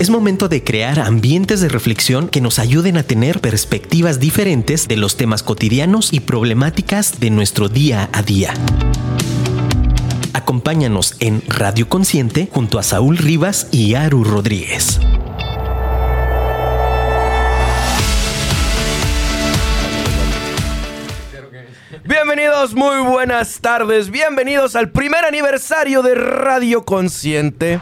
Es momento de crear ambientes de reflexión que nos ayuden a tener perspectivas diferentes de los temas cotidianos y problemáticas de nuestro día a día. Acompáñanos en Radio Consciente junto a Saúl Rivas y Aru Rodríguez. Bienvenidos, muy buenas tardes. Bienvenidos al primer aniversario de Radio Consciente.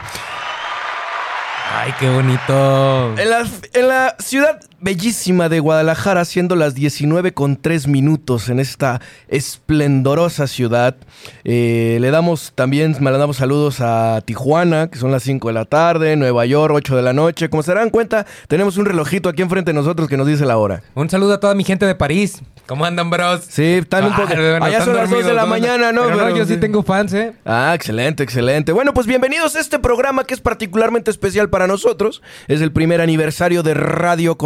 Ay, qué bonito. En la, en la ciudad bellísima de Guadalajara, siendo las 19 con 3 minutos en esta esplendorosa ciudad. Eh, le damos también, me le damos saludos a Tijuana, que son las 5 de la tarde, Nueva York, 8 de la noche. Como se darán cuenta, tenemos un relojito aquí enfrente de nosotros que nos dice la hora. Un saludo a toda mi gente de París. ¿Cómo andan, bros? Sí, están un Ah, poco. bueno, Allá son las 2 de la mañana, ¿no? Pero no, yo sí tengo fans, ¿eh? Ah, excelente, excelente. Bueno, pues bienvenidos a este programa que es particularmente especial para nosotros. Es el primer aniversario de Radio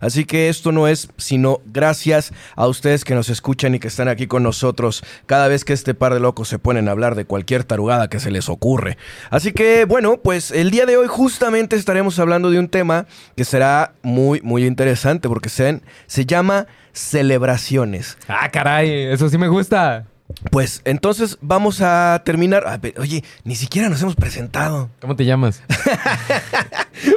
Así que esto no es sino gracias a ustedes que nos escuchan y que están aquí con nosotros cada vez que este par de locos se ponen a hablar de cualquier tarugada que se les ocurre. Así que, bueno, pues el día de hoy justamente estaremos hablando de un tema que será muy, muy interesante porque se, se llama celebraciones. Ah, caray, eso sí me gusta. Pues entonces vamos a terminar. a ver, oye, ni siquiera nos hemos presentado. ¿Cómo te llamas?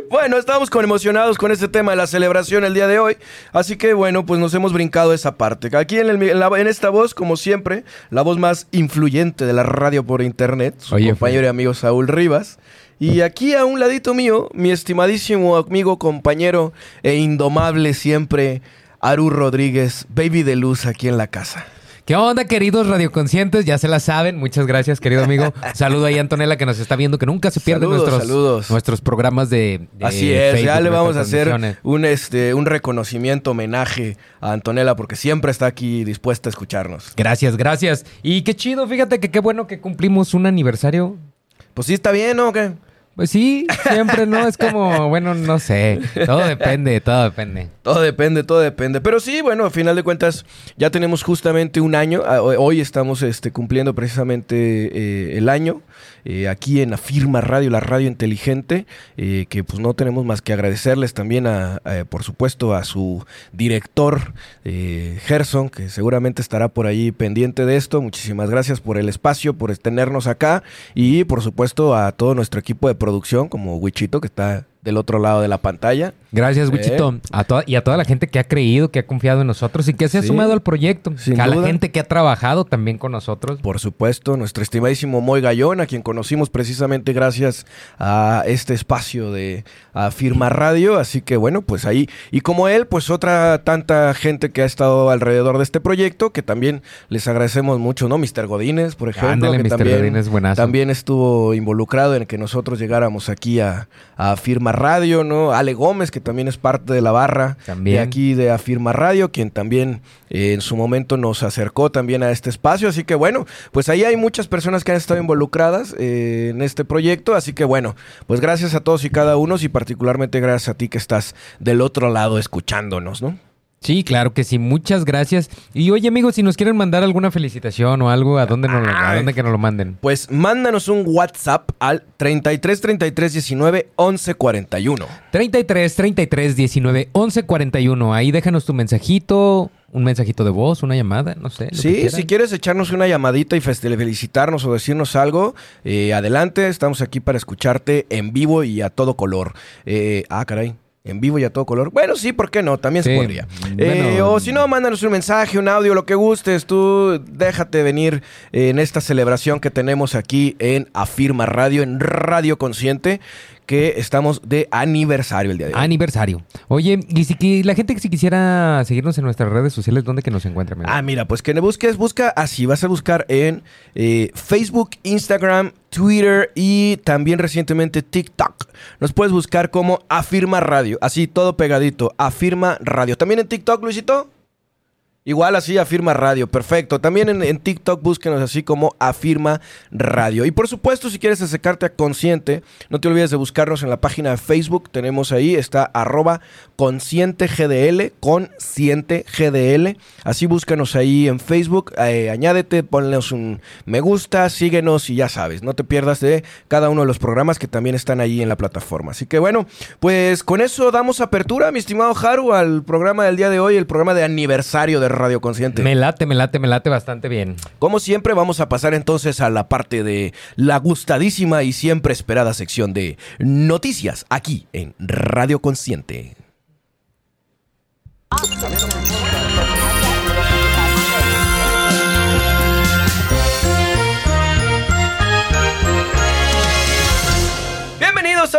Bueno, estamos con emocionados con este tema de la celebración el día de hoy. Así que bueno, pues nos hemos brincado esa parte. Aquí en, el- en la- en esta voz, como siempre, la voz más influyente de la radio por internet, su Oye, compañero y amigo Saúl Rivas. Y aquí a un ladito mío, mi estimadísimo amigo, compañero e indomable siempre, Aru Rodríguez, baby de luz aquí en la casa. ¿Qué onda, queridos radioconscientes? Ya se la saben. Muchas gracias, querido amigo. Saludo ahí a Antonella que nos está viendo, que nunca se pierden Saludos, nuestros, saludos. nuestros programas de, de Así es, ya le vamos a hacer un, este, un reconocimiento, homenaje a Antonella porque siempre está aquí dispuesta a escucharnos. Gracias, gracias. Y qué chido, fíjate que qué bueno que cumplimos un aniversario. Pues sí, está bien, ¿no? ¿O qué? Pues sí, siempre, ¿no? Es como, bueno, no sé. Todo depende, todo depende. Todo depende, todo depende. Pero sí, bueno, a final de cuentas, ya tenemos justamente un año. Ah, Hoy estamos este, cumpliendo precisamente eh, el año. eh, aquí en Afirma Radio, la radio inteligente, eh, que pues no tenemos más que agradecerles también a, a, por supuesto, a su director, Gerson, que seguramente estará por ahí pendiente de esto. Muchísimas gracias por el espacio, por tenernos acá y por supuesto a todo nuestro equipo de producción, como Wichito, que está del otro lado de la pantalla. Gracias, Wichito. A toda, y a toda la gente que ha creído, que ha confiado en nosotros y que se ha Sí, sumado al proyecto. sin a la gente que ha trabajado también con nosotros. Por supuesto, nuestro estimadísimo Moy Gallón, a quien conocimos precisamente gracias a este espacio de a Firma Radio. Así que bueno, pues ahí. Y como él, pues otra tanta gente que ha estado alrededor de este proyecto, que también les agradecemos mucho, ¿no? Mr. Godínez, por ejemplo. Ándale, que Mr. también, Godínez, buenazo. También estuvo involucrado en que nosotros llegáramos aquí a, a Firma Radio, ¿no? Ale Gómez, que también es parte de la barra También. de aquí de Afirma Radio, quien también eh, en su momento nos acercó también a este espacio. Así que bueno, pues ahí hay muchas personas que han estado involucradas eh, en este proyecto. Así que bueno, pues gracias a todos y cada uno y particularmente gracias a ti que estás del otro lado escuchándonos, ¿no? Sí, claro que sí. Muchas gracias. Y oye, amigos, si nos quieren mandar alguna felicitación o algo, ¿a dónde, nos lo, a dónde que nos lo manden? Pues mándanos un WhatsApp al 33 33 19 11 41. 33 33 19 11 41. Ahí déjanos tu mensajito, un mensajito de voz, una llamada, no sé. Sí, si quieres echarnos una llamadita y felicitarnos o decirnos algo, eh, adelante, estamos aquí para escucharte en vivo y a todo color. Eh, ah, caray. En vivo y a todo color. Bueno, sí, ¿por qué no? También se podría. Eh, o si no, mándanos un mensaje, un audio, lo que gustes. Tú déjate venir eh, en esta celebración que tenemos aquí en Afirma Radio, en Radio Consciente, que estamos de aniversario el día de hoy. Aniversario. Oye, y si la gente que si quisiera seguirnos en nuestras redes sociales, ¿dónde que nos encuentra? amigo? Ah, mira, pues que me busques, busca así, vas a buscar en eh, Facebook, Instagram, Twitter y también recientemente TikTok. Nos puedes buscar como Afirma Radio, así todo pegadito, Afirma Radio. También en TikTok, Luisito. Igual así Afirma Radio, perfecto. También en, en, TikTok búsquenos así como Afirma Radio. Y por supuesto, si quieres acercarte a Consciente, no te olvides de buscarnos en la página de Facebook. Tenemos ahí, está arroba Consciente GDL, Consciente GDL. Así búscanos ahí en Facebook, eh, añádete, ponles un me gusta, síguenos y ya sabes, no te pierdas de cada uno de los programas que también están ahí en la plataforma. Así que bueno, pues con eso damos apertura, mi estimado Haru, al programa del día de hoy, el programa de aniversario de Radio Consciente. Me late, me late, me late bastante bien. Como siempre, vamos a pasar entonces a la parte de la gustadísima y siempre esperada sección de noticias aquí en Radio Consciente.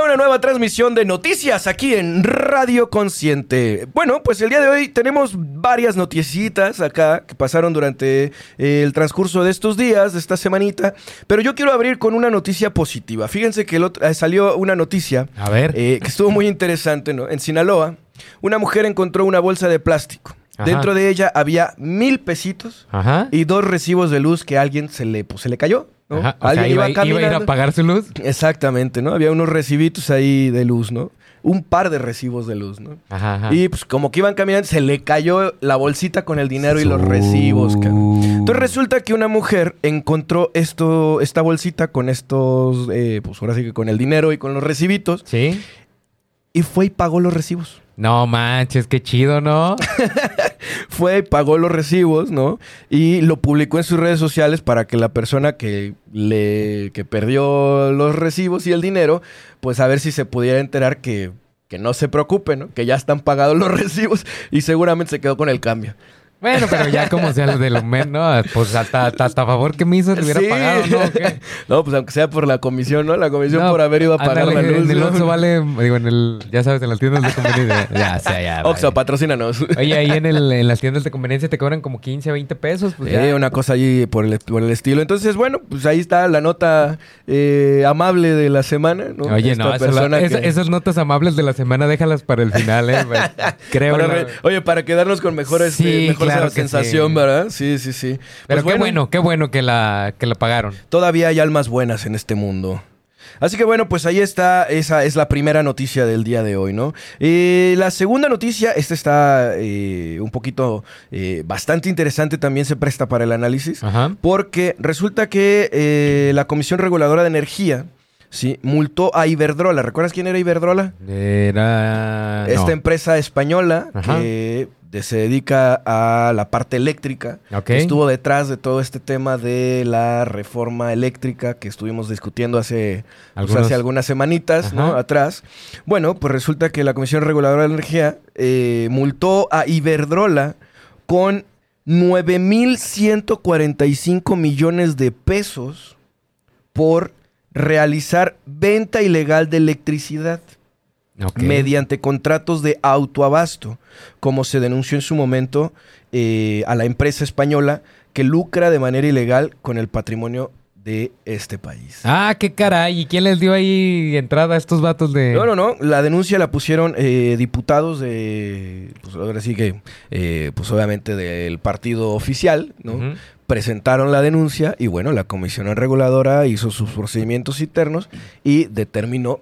Una nueva transmisión de noticias aquí en Radio Consciente. Bueno, pues el día de hoy tenemos varias noticitas acá que pasaron durante eh, el transcurso de estos días, de esta semanita, pero yo quiero abrir con una noticia positiva. Fíjense que el otro, eh, salió una noticia A ver. eh, que estuvo muy interesante, ¿no? En Sinaloa, una mujer encontró una bolsa de plástico. Ajá. Dentro de ella había mil pesitos Ajá. y dos recibos de luz que a alguien se le, pues, se le cayó. ¿No? Ajá. O sea, Alguien iba, iba a ir a apagar su luz. Exactamente, ¿no? Había unos recibitos ahí de luz, ¿no? Un par de recibos de luz, ¿no? Ajá, ajá. Y pues como que iban caminando, se le cayó la bolsita con el dinero y los recibos, cabrón. Entonces resulta que una mujer encontró esto, esta bolsita con estos, eh, pues ahora sí que con el dinero y con los recibitos, ¿Sí? y fue y pagó los recibos. No manches, qué chido, ¿no? Fue pagó los recibos, ¿no? Y lo publicó en sus redes sociales para que la persona que le que perdió los recibos y el dinero, pues a ver si se pudiera enterar que, que no se preocupe, ¿no? Que ya están pagados los recibos y seguramente se quedó con el cambio. Bueno, pero ya como sea lo del men, ¿no? Pues hasta, hasta, favor que me hizo le hubiera Sí. pagado, ¿no? No, pues aunque sea por la comisión, ¿no? La comisión No, por haber ido a pagar ándale, la luz. En el ¿no? Oxxo vale, digo, en el, ya sabes, en las tiendas de conveniencia. Ya, sea, ya. Oxxo, vale. patrocínanos. Oye, ahí en, el, en las tiendas de conveniencia te cobran como 15, 20 pesos. Pues Eh, ya. una cosa allí por el, por el estilo. Entonces, bueno, pues ahí está la nota eh, amable de la semana, ¿no? Oye, Esta no, persona que- esas notas amables de la semana déjalas para el final, ¿eh? Pues, Creo. Para la- oye, para quedarnos con mejor, este, Sí, mejor claro que sensación, sí. ¿verdad? Sí, sí, sí. Pero Pues qué bueno, qué bueno que la, que la pagaron. Todavía hay almas buenas en este mundo. Así que bueno, pues ahí está, esa es la primera noticia del día de hoy, ¿no? Eh, la segunda noticia, esta está eh, un poquito eh, bastante interesante, también se presta para el análisis, Ajá. porque resulta que eh, la Comisión Reguladora de Energía, sí, multó a Iberdrola. ¿Recuerdas quién era Iberdrola? Era. no. Esta empresa española Ajá. que se dedica a la parte eléctrica, Ok. que estuvo detrás de todo este tema de la reforma eléctrica que estuvimos discutiendo hace, pues, hace algunas semanitas atrás. Bueno, pues resulta que la Comisión Reguladora de Energía eh, multó a Iberdrola con 9.145 millones de pesos por realizar venta ilegal de electricidad mediante contratos de autoabasto, como se denunció en su momento eh, a la empresa española que lucra de manera ilegal con el patrimonio de este país. Ah, qué caray. ¿Y quién les dio ahí entrada a estos vatos de.? No, no, no. La denuncia la pusieron eh, diputados de, pues ahora sí que, eh, pues obviamente del partido oficial, ¿no? Presentaron la denuncia y bueno, la comisión reguladora hizo sus procedimientos internos y determinó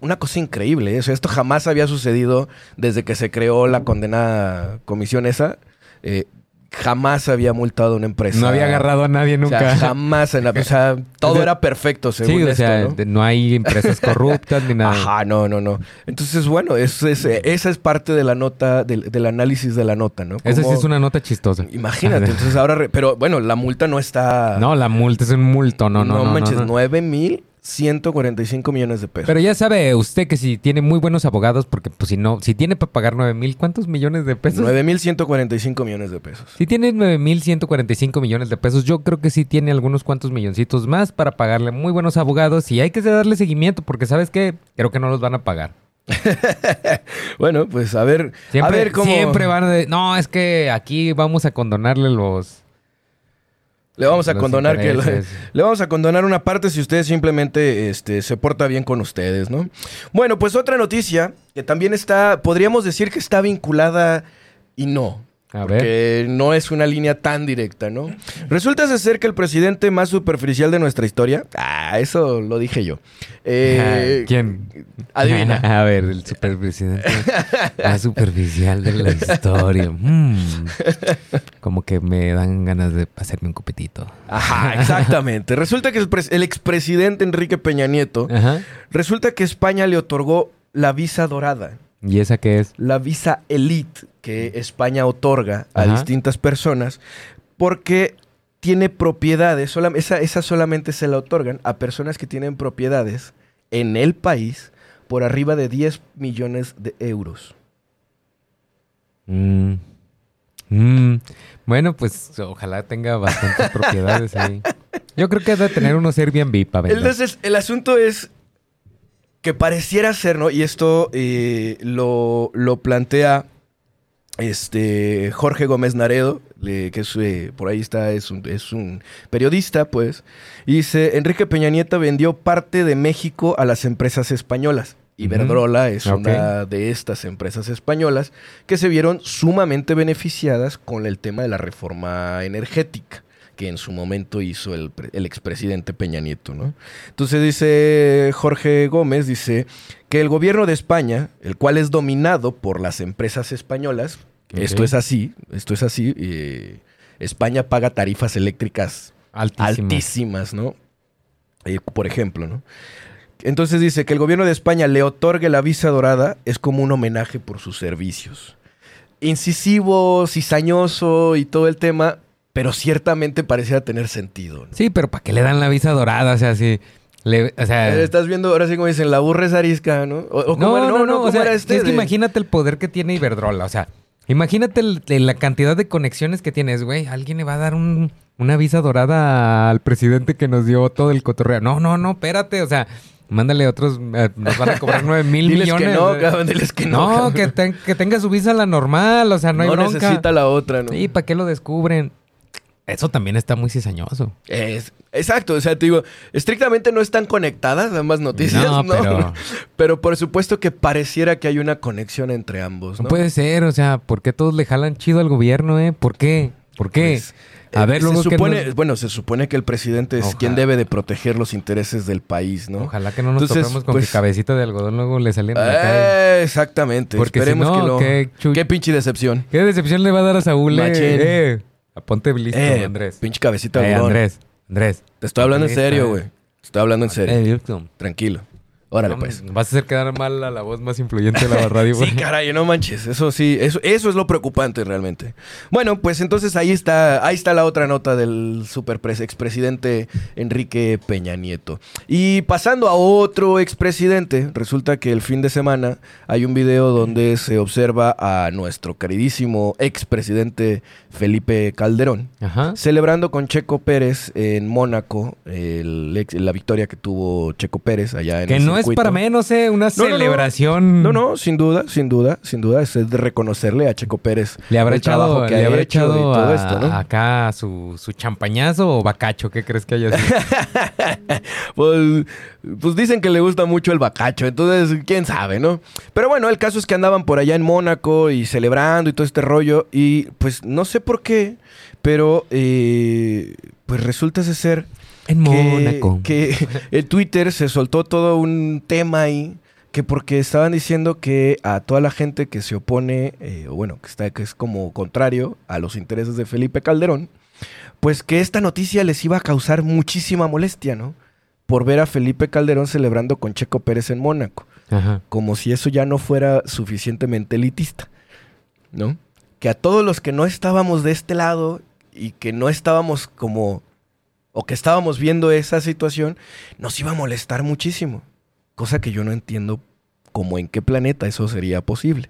una, cosa increíble. ¿eh? O sea, esto jamás había sucedido desde que se creó la condenada comisión esa. Eh, jamás había multado a una empresa. No había agarrado a nadie O nunca. sea, jamás. En la, o sea, todo O sea, era perfecto, según sí, o esto, sea, ¿no? no hay empresas corruptas ni nada. Ajá, no, no, no. Entonces, bueno, eso es, eh, esa es parte de la nota, del, del análisis de la nota, ¿no? Esa sí es una nota chistosa. Imagínate, entonces ahora... re- Pero bueno, la multa no está... No, la multa es un multo, no, no, no. no, manches, no. 9 mil 145 millones de pesos. Pero ya sabe usted que si tiene muy buenos abogados, porque pues si no, si tiene para pagar nueve mil, ¿cuántos millones de pesos? 9 mil 145 millones de pesos. Si tiene nueve mil ciento cuarenta y cinco millones de pesos, yo creo que sí tiene algunos cuantos milloncitos más para pagarle muy buenos abogados y hay que darle seguimiento porque sabes qué, creo que no los van a pagar. Bueno, pues a ver, Siempre, a ver cómo... siempre van a de- no, es que aquí vamos a condonarle los Le vamos a los condonar que... Le vamos a condonar una parte si usted simplemente este, se porta bien con ustedes, ¿no? Bueno, pues otra noticia que también está, podríamos decir que está vinculada y no. A ver. porque no es una línea tan directa, ¿no? Resulta ser que el presidente más superficial de nuestra historia, ah, eso lo dije yo. Eh, ¿Quién? Adivina. A ver, el superpresidente más superficial de la historia. Mm. Como que me dan ganas de hacerme un copetito. Ajá, exactamente. Resulta que el, pres- el expresidente Enrique Peña Nieto, Ajá. resulta que España le otorgó la visa dorada. ¿Y esa qué es? la visa elite que España otorga a Ajá. distintas personas porque tiene propiedades, esa, esa solamente se la otorgan a personas que tienen propiedades en el país por arriba de 10 millones de euros. Mm. Mm. Bueno, pues ojalá tenga bastantes propiedades ahí. Yo creo que debe tener unos Airbnb para vender. Entonces, el asunto es que pareciera ser, ¿no? Y esto eh, lo, lo plantea este Jorge Gómez Naredo, le- que es, eh, por ahí está, es un, es un periodista, pues. Y dice, Enrique Peña Nieto vendió parte de México a las empresas españolas. Iberdrola es Ok. una de estas empresas españolas que se vieron sumamente beneficiadas con el tema de la reforma energética que en su momento hizo el, pre- el expresidente Peña Nieto, ¿no? Entonces dice Jorge Gómez, dice que el gobierno de España, el cual es dominado por las empresas españolas, esto es así, esto es así, eh, España paga tarifas eléctricas Altísimas. altísimas, ¿no? Eh, por ejemplo, ¿no? Entonces dice que el gobierno de España le otorgue la visa dorada es como un homenaje por sus servicios. Incisivo, cizañoso y todo el tema, pero ciertamente parecía tener sentido. ¿no? Sí, pero ¿para qué le dan la visa dorada? O sea, le- o sea, Eh, Estás viendo ahora sí como dicen, la burra es arisca, ¿no? O, o no, cómo era- no, no, o ¿cómo sea, era este es que imagínate el poder que tiene Iberdrola, o sea, imagínate el- la cantidad de conexiones que tienes, güey. Alguien le va a dar un- una visa dorada al presidente que nos dio todo el cotorreo. No, no, no, espérate, o sea, mándale otros, eh, nos van a cobrar nueve mil Diles millones. que no, güey. cabrón, diles que no. No, cabrón. que, ten- que tenga su visa la normal, o sea, no hay no bronca. necesita la otra, ¿no? Sí, ¿para qué lo descubren? Eso también está muy cizañoso. Es, exacto, o sea, te digo, estrictamente no están conectadas ambas noticias, ¿no? No, pero- Pero por supuesto que pareciera que hay una conexión entre ambos, No ¿no? puede ser, o sea, ¿por qué todos le jalan chido al gobierno, eh? ¿Por qué? ¿Por qué? Pues, a eh, ver, luego se que supone, nos- bueno, se supone que el presidente es Ojalá. quien debe de proteger los intereses del país, ¿no? Ojalá que no nos Entonces, topemos con pues- que cabecita de algodón luego le salen. Eh, exactamente. Porque si Esperemos no, que lo. qué chu- Qué pinche decepción. ¿Qué decepción le va a dar a Saúl, eh? Eh? Aponte listo, eh, Andrés. Pinche cabecita de Eh. Andrés, Andrés. Te estoy hablando en serio, eh. güey. Te estoy hablando en serio. Eh. Tranquilo. Órale, No, pues. Vas a hacer quedar mal a la voz más influyente de la radio. Sí, caray, no manches. Eso sí, eso, eso es lo preocupante realmente. Bueno, pues entonces ahí está, ahí está la otra nota del super expresidente Enrique Peña Nieto. Y pasando a otro expresidente, resulta que el fin de semana hay un video donde se observa a nuestro queridísimo expresidente Felipe Calderón. Ajá. Celebrando con Checo Pérez en Mónaco el la victoria que tuvo Checo Pérez allá en Que no es para menos, eh. Una No, no, no. celebración. No, no, sin duda, sin duda, sin duda. Es de reconocerle a Checo Pérez Le habrá el trabajo echado, que le ha habrá echado y todo a- esto, ¿no? acá su, su champañazo o bacacho. ¿Qué crees que haya sido? Pues, pues dicen que le gusta mucho el bacacho, entonces quién sabe, ¿no? Pero bueno, el caso es que andaban por allá en Mónaco y celebrando y todo este rollo y pues no sé por qué, pero eh, pues resulta ser en Mónaco. que en Twitter se soltó todo un tema ahí que porque estaban diciendo que a toda la gente que se opone eh, o bueno que está que es como contrario a los intereses de Felipe Calderón pues que esta noticia les iba a causar muchísima molestia no por ver a Felipe Calderón celebrando con Checo Pérez en Mónaco Ajá. como si eso ya no fuera suficientemente elitista, ¿no? Que a todos los que no estábamos de este lado y que no estábamos como, o que estábamos viendo esa situación, nos iba a molestar muchísimo. Cosa que yo no entiendo cómo en qué planeta eso sería posible.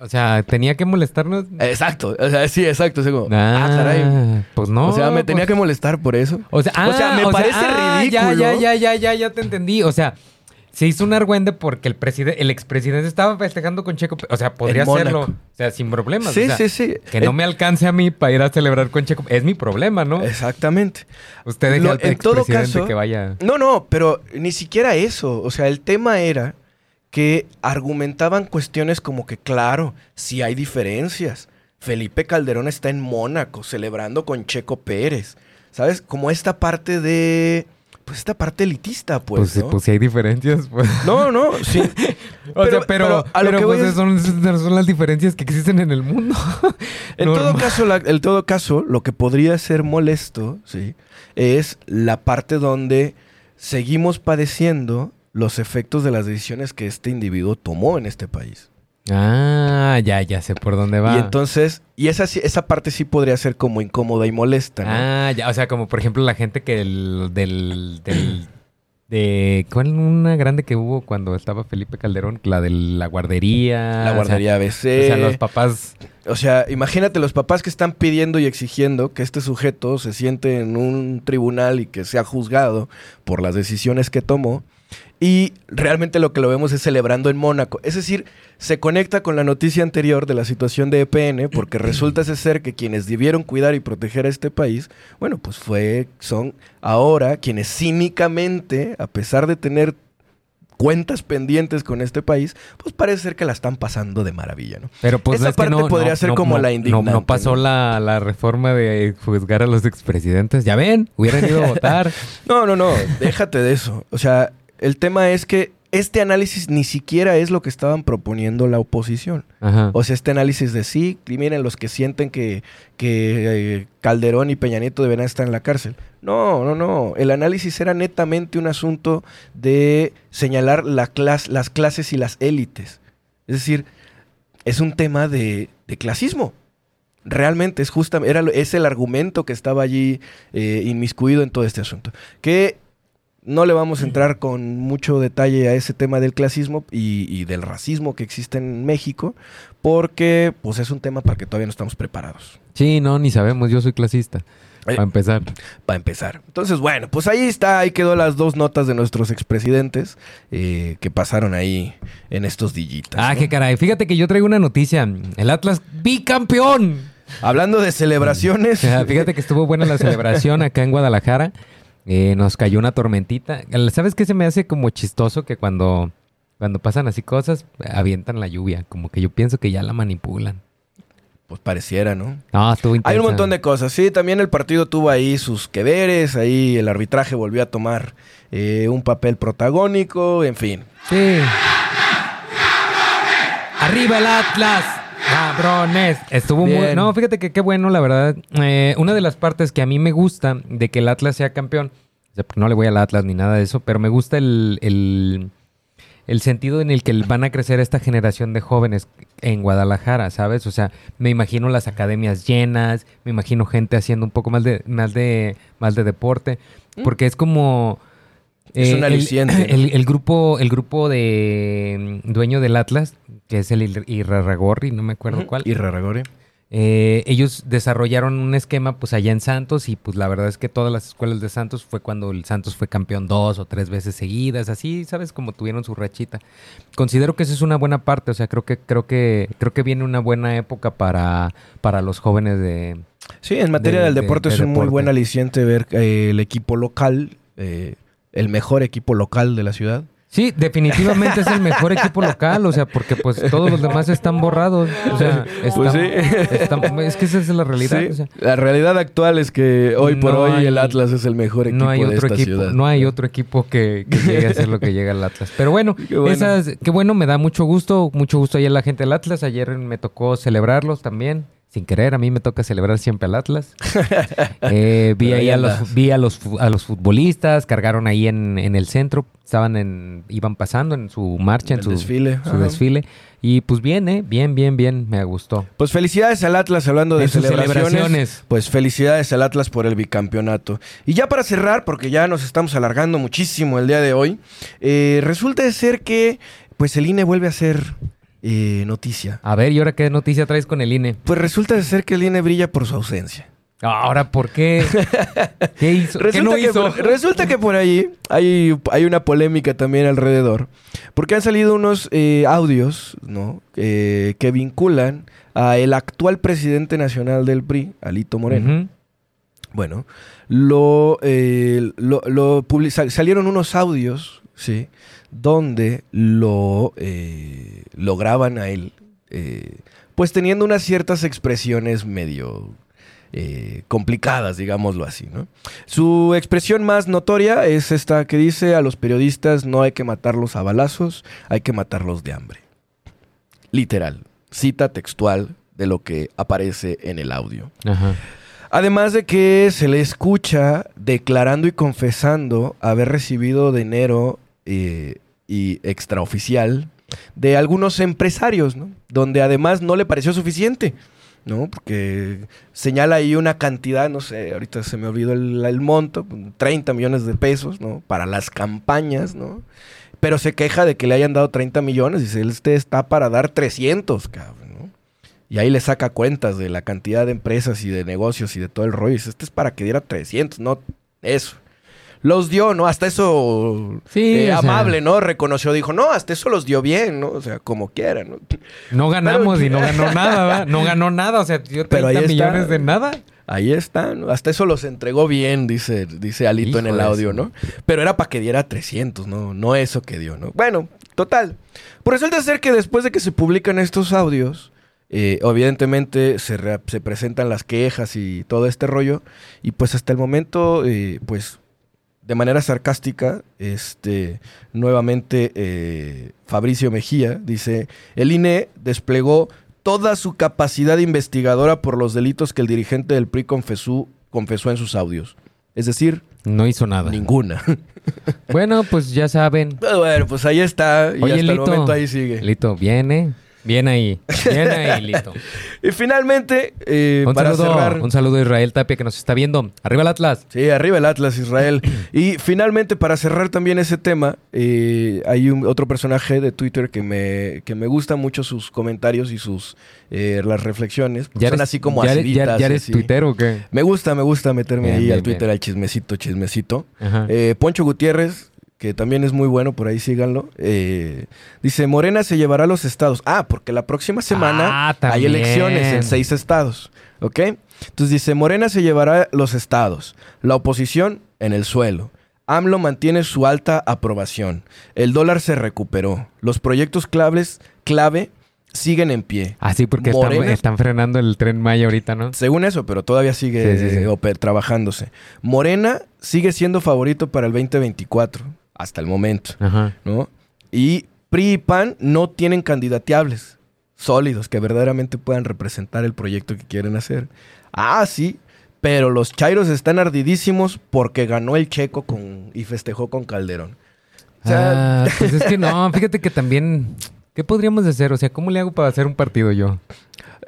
O sea, tenía que molestarnos. Exacto, o sea, sí, exacto. así como, Ah, ah, caray. Pues no. o sea, me tenía pues- que molestar por eso. O sea, O sea, ah, me parece ah, ridículo. Ya, ya, ya, ya, ya, ya te entendí. O sea, se hizo un argüende porque el presidente, el expresidente estaba festejando con Checo. Pe- O sea, podría hacerlo. O sea, sin problemas. Sí, o sea, sí, sí. Que no Eh, me alcance a mí para ir a celebrar con Checo. Es mi problema, ¿no? Exactamente. Usted deja Lo- al en todo expresidente caso- que vaya. No, no, pero ni siquiera eso. O sea, el tema era que argumentaban cuestiones como que, claro, sí hay diferencias. Felipe Calderón está en Mónaco celebrando con Checo Pérez. ¿Sabes? Como esta parte de pues esta parte elitista, pues. Pues, ¿no? pues si hay diferencias, pues. no, no, sí. O sea, pero, a lo pero, que voy pues es- son, son las diferencias que existen en el mundo. En No, todo no. caso, la- en todo caso, lo que podría ser molesto, sí, es la parte donde seguimos padeciendo los efectos de las decisiones que este individuo tomó en este país. Ah, ya, ya sé por dónde va. Y entonces, y esa esa parte sí podría ser como incómoda y molesta, ¿no? Ah, ya, o sea, como por ejemplo la gente que el, del, del, de, ¿cuál una grande que hubo cuando estaba Felipe Calderón? La de la guardería. la guardería O ABC. o sea, los papás, O sea, imagínate los papás que están pidiendo y exigiendo que este sujeto se siente en un tribunal y que sea juzgado por las decisiones que tomó. Y realmente lo que lo vemos es celebrando en Mónaco. Es decir, se conecta con la noticia anterior de la situación de EPN, porque resulta ser que quienes debieron cuidar y proteger a este país, bueno, pues fue, son ahora quienes cínicamente, a pesar de tener cuentas pendientes con este país, pues parece ser que la están pasando de maravilla, ¿no? pero pues Esa que parte no, podría no- ser no- como la indignante, No, pasó. La, la reforma de juzgar a los expresidentes. Ya ven, hubieran ido a votar. No, no, no, déjate de eso. O sea, el tema es que este análisis ni siquiera es lo que estaban proponiendo la oposición. Ajá. O sea, este análisis de sí, y miren los que sienten que, que eh, Calderón y Peña Nieto deben estar en la cárcel. No, no, no. El análisis era netamente un asunto de señalar la clas- las clases y las élites. Es decir, es un tema de, de clasismo. Realmente es justamente, era, es el argumento que estaba allí eh, inmiscuido en todo este asunto. Que no le vamos a entrar con mucho detalle a ese tema del clasismo y, y del racismo que existe en México, porque pues es un tema para que todavía no estamos preparados. Sí, no, ni sabemos. Yo soy clasista. Eh, Para empezar. para empezar. Entonces, bueno, pues ahí está, ahí quedó las dos notas de nuestros expresidentes eh, que pasaron ahí en estos dillitas. Ah, ¿no? qué caray. Fíjate que yo traigo una noticia. El Atlas bicampeón. Hablando de celebraciones. Fíjate que estuvo buena la celebración acá en Guadalajara. Eh, nos cayó una tormentita. ¿Sabes qué se me hace como chistoso que cuando, cuando pasan así cosas, avientan la lluvia? Como que yo pienso que ya la manipulan. Pues pareciera, ¿no? No, estuvo Hay intensa. un montón de cosas. Sí, también el partido tuvo ahí sus que veres, ahí el arbitraje volvió a tomar eh, un papel protagónico, en fin. Sí. ¡Arriba el Atlas! ¡Cabrones! Estuvo muy... No, fíjate que qué bueno, la verdad. Eh, una de las partes que a mí me gusta de que el Atlas sea campeón, no le voy al Atlas ni nada de eso, pero me gusta el, el, el sentido en el que van a crecer esta generación de jóvenes en Guadalajara, ¿sabes? O sea, me imagino las academias llenas, me imagino gente haciendo un poco más de, más de, más de deporte, porque es como... Es un el- aliciente. El, el grupo, el grupo de mm, dueño del Atlas, que es el Ir- Irarragorri, no me acuerdo cuál. Y Raragore. Eh, ellos desarrollaron un esquema pues allá en Santos y pues la verdad es que todas las escuelas de Santos fue cuando el Santos fue campeón dos o tres veces seguidas, así, ¿sabes? Como tuvieron su rachita. Considero que esa es una buena parte, o sea, creo que creo que creo que viene una buena época para para los jóvenes de Sí, en materia De- del de- deporte de es un muy buen aliciente ver eh, el equipo local, eh, el mejor equipo local de la ciudad. Sí, definitivamente es el mejor equipo local, o sea, porque pues todos los demás están borrados, o sea, están- Pues sí. están- es que esa es la realidad, Sí, o sea, La realidad actual es que hoy por No hoy hay- el Atlas es el mejor equipo no hay de otro esta equipo, ciudad. no hay otro equipo que, que llegue a hacer lo que llega al Atlas. Pero bueno, Qué bueno. esas, qué bueno, me da mucho gusto, mucho gusto ayer la gente del Atlas. Ayer me tocó celebrarlos también. Sin querer, a mí me toca celebrar siempre al Atlas. Eh, vi ahí ahí a los, vi a los, a los futbolistas, cargaron ahí en, en el centro, estaban en, iban pasando en su marcha, en, su desfile. su Ajá. desfile. Y pues bien, ¿eh? Bien, bien, bien, me gustó. Pues felicidades al Atlas hablando de En sus celebraciones. celebraciones. Pues felicidades al Atlas por el bicampeonato. Y ya para cerrar, porque ya nos estamos alargando muchísimo el día de hoy, eh, resulta de ser que pues el INE vuelve a ser eh, noticia. A ver, ¿y ahora qué noticia traes con el INE? Pues resulta de ser que el INE brilla por su ausencia. Ahora, ¿por qué? ¿Qué hizo? ¿Qué Resulta, no que, hizo? resulta que por ahí hay, hay una polémica también alrededor, porque han salido unos eh, audios ¿no? Eh, que vinculan a el actual presidente nacional del PRI, Alito Moreno. Bueno, lo, eh, lo, salieron unos audios, ¿sí? Donde lo, eh, lo graban a él, eh, pues teniendo unas ciertas expresiones medio eh, complicadas, digámoslo así. ¿no? Su expresión más notoria es esta que dice a los periodistas no hay que matarlos a balazos, hay que matarlos de hambre. Literal, cita textual de lo que aparece en el audio. Ajá. Además de que se le escucha declarando y confesando haber recibido dinero eh, y extraoficial de algunos empresarios, ¿no? Donde además no le pareció suficiente, ¿no? Porque señala ahí una cantidad, no sé, ahorita se me olvidó el, el monto, 30 millones de pesos, ¿no? Para las campañas, ¿no? Pero se queja de que le hayan dado 30 millones y dice, este está para dar 300, cabrón, ¿no? Y ahí le saca cuentas de la cantidad de empresas y de negocios y de todo el rollo. Y dice, este es para que diera 300, no eso. Los dio, ¿no? Hasta eso Sí, eh, sea- amable, ¿no? Reconoció, dijo, no, hasta eso los dio bien, ¿no? O sea, como quieran, ¿no? No ganamos Pero- y no ganó nada, ¿verdad? No ganó nada, o sea, dio 30 Pero ahí está. millones de nada. Ahí está, ¿no? Hasta eso los entregó bien, dice, dice Alito en el audio, ¿no? Pero era para que diera 300, ¿no? No eso que dio, ¿no? Bueno, total. Pues resulta ser que después de que se publican estos audios, eh, evidentemente se, re- se presentan las quejas y todo este rollo, y pues hasta el momento, eh, pues de manera sarcástica, este, nuevamente eh, Fabricio Mejía dice, el INE desplegó toda su capacidad investigadora por los delitos que el dirigente del PRI confesó, confesó en sus audios. Es decir, No hizo nada. ninguna. Bueno, pues ya saben. Bueno, pues ahí está, y Oye, hasta el Lito. momento ahí sigue. Lito, viene. Viene ahí. Viene ahí, Lito. Y finalmente, eh, Un para saludo, cerrar... un saludo a Israel Tapia que nos está viendo. Arriba el Atlas. Sí, arriba el Atlas Israel. Y finalmente, para cerrar también ese tema, eh, hay un, otro personaje de Twitter que me, que me gusta mucho sus comentarios y sus eh, las reflexiones. Son así como ya, ya- aciditas, ya eres así. tuitero o qué? Me gusta, me gusta meterme Bien, ahí bien, al Twitter, bien. al chismecito, chismecito. Eh, Poncho Gutiérrez, que también es muy bueno, por ahí síganlo. eh, dice, Morena se llevará a los estados. Ah, porque la próxima semana Ah, hay elecciones en seis estados. ¿Ok? Entonces dice, Morena se llevará los estados. La oposición en el suelo. AMLO mantiene su alta aprobación. El dólar se recuperó. Los proyectos claves, clave siguen en pie. Ah, sí, porque están, Morena- están frenando el tren Maya ahorita, ¿no? Según eso, pero todavía sigue Sí, sí, sí. eh, trabajándose. Morena sigue siendo favorito para el 2024, hasta el momento, Ajá. ¿no? Y PRI y PAN no tienen candidateables sólidos que verdaderamente puedan representar el proyecto que quieren hacer. Ah, sí, pero los Chairos están ardidísimos porque ganó el Checo con, y festejó con Calderón. O sea, Ah, pues es que no, fíjate que también... ¿Qué podríamos hacer? O sea, ¿cómo le hago para hacer un partido yo?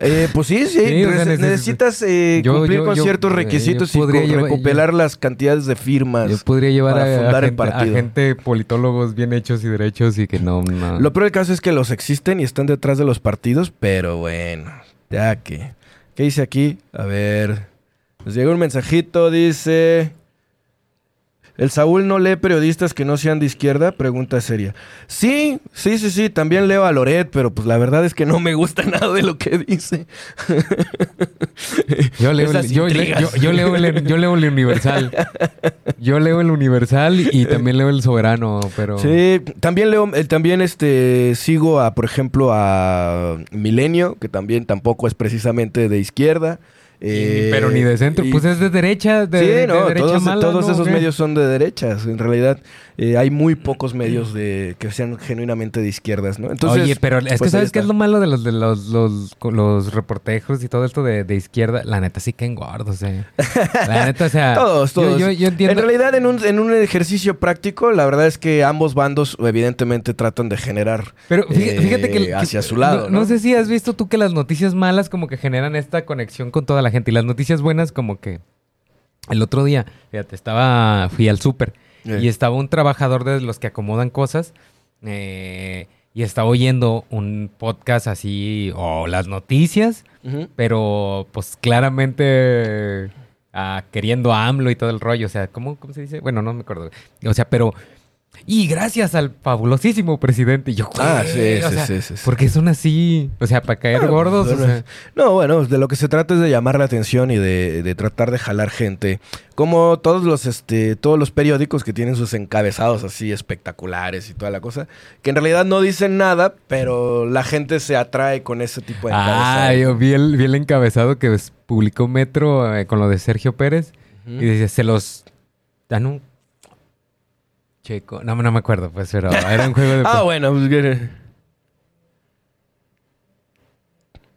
Eh, pues sí, sí. Sí, o sea, Neces- neces- necesitas eh, Yo- cumplir yo- con yo- ciertos requisitos y recopilar las cantidades de firmas. Yo podría llevar para a, a fundar el gente, a partido. gente politólogos bien hechos y derechos y que no... no. Lo peor del caso es que los existen y están detrás de los partidos, pero bueno, ya que. ¿Qué dice aquí? A ver. Nos llega un mensajito, dice. ¿El Saúl no lee periodistas que no sean de izquierda? Pregunta seria. Sí, sí, sí, sí, también leo a Loret, pero pues la verdad es que no me gusta nada de lo que dice. Yo leo, el, yo, leo el, yo leo el Universal. Yo leo el Universal y también leo el Soberano, pero... Sí, también leo, eh, también este sigo a, por ejemplo, a Milenio, que también tampoco es precisamente de izquierda. Y- eh, pero ni de centro, y- pues es de derecha, de, sí, de no, derecha todos, mala, todos ¿no? esos ¿Qué? medios son de derechas. En realidad, eh, hay muy pocos medios de que sean genuinamente de izquierdas, ¿no? Entonces, Oye, pero es que pues, ¿sabes qué es lo malo de los de los, los, los reporteros y todo esto de, de izquierda? La neta sí que engordos, eh. La neta, o sea... Todos, todos. Yo, yo entiendo... En realidad, en un, en un ejercicio práctico, la verdad es que ambos bandos, evidentemente, tratan de generar Pero fí- eh, fíjate que, que- hacia su lado. No, ¿no? no sé si has visto tú que las noticias malas como que generan esta conexión con toda la gente y las noticias buenas como que el otro día, fíjate, estaba fui al súper Eh. y estaba un trabajador de los que acomodan cosas eh, y estaba oyendo un podcast así o las noticias, pero pues claramente ah, queriendo a AMLO y todo el rollo, o sea, ¿cómo, cómo se dice? Bueno, no me acuerdo. O sea, pero Y gracias al fabulosísimo presidente. Y yo, Ah, sí, o sí, sea, sí, sí, sí. Porque son así, o sea, para caer gordos. o Bueno, sea. No, bueno, de lo que se trata es de llamar la atención y de, de tratar de jalar gente. Como todos los, este, todos los periódicos que tienen sus encabezados así espectaculares y toda la cosa, que en realidad no dicen nada, pero la gente se atrae con ese tipo de Ah, encabezados. yo vi el, vi el encabezado que publicó Metro eh, con lo de Sergio Pérez. Y dice, se los dan un checo. No, no me acuerdo, pues, pero era un juego de... Ah, bueno, pues, que-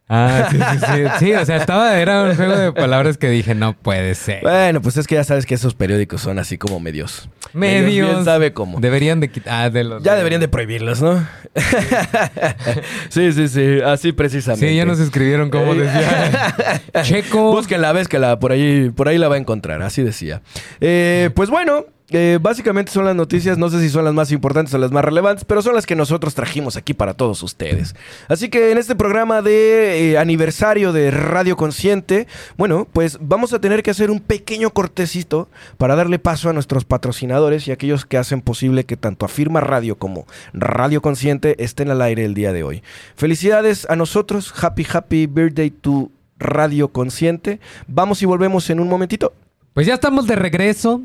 Ah, sí, sí, sí. Sí, o sea, estaba, era un juego de palabras que dije, no puede ser. bueno, pues es que ya sabes que esos periódicos son así como medios. Medios. ¿Quién sabe cómo? Deberían de quitar... Ah, de los... Ya deberían de prohibirlos, ¿no? sí, sí, sí, así precisamente. Sí, ya nos escribieron como decía. Checo. Búsquenla, búsquenla, por ahí, por ahí la va a encontrar, así decía. Eh, pues bueno, eh, básicamente son las noticias, no sé si son las más importantes o las más relevantes, pero son las que nosotros trajimos aquí para todos ustedes. Así que en este programa de eh, aniversario de Radio Consciente, bueno, pues vamos a tener que hacer un pequeño cortecito para darle paso a nuestros patrocinadores y aquellos que hacen posible que tanto Afirma Radio como Radio Consciente estén al aire el día de hoy. Felicidades a nosotros, happy, happy birthday to Radio Consciente. Vamos y volvemos en un momentito. Pues ya estamos de regreso.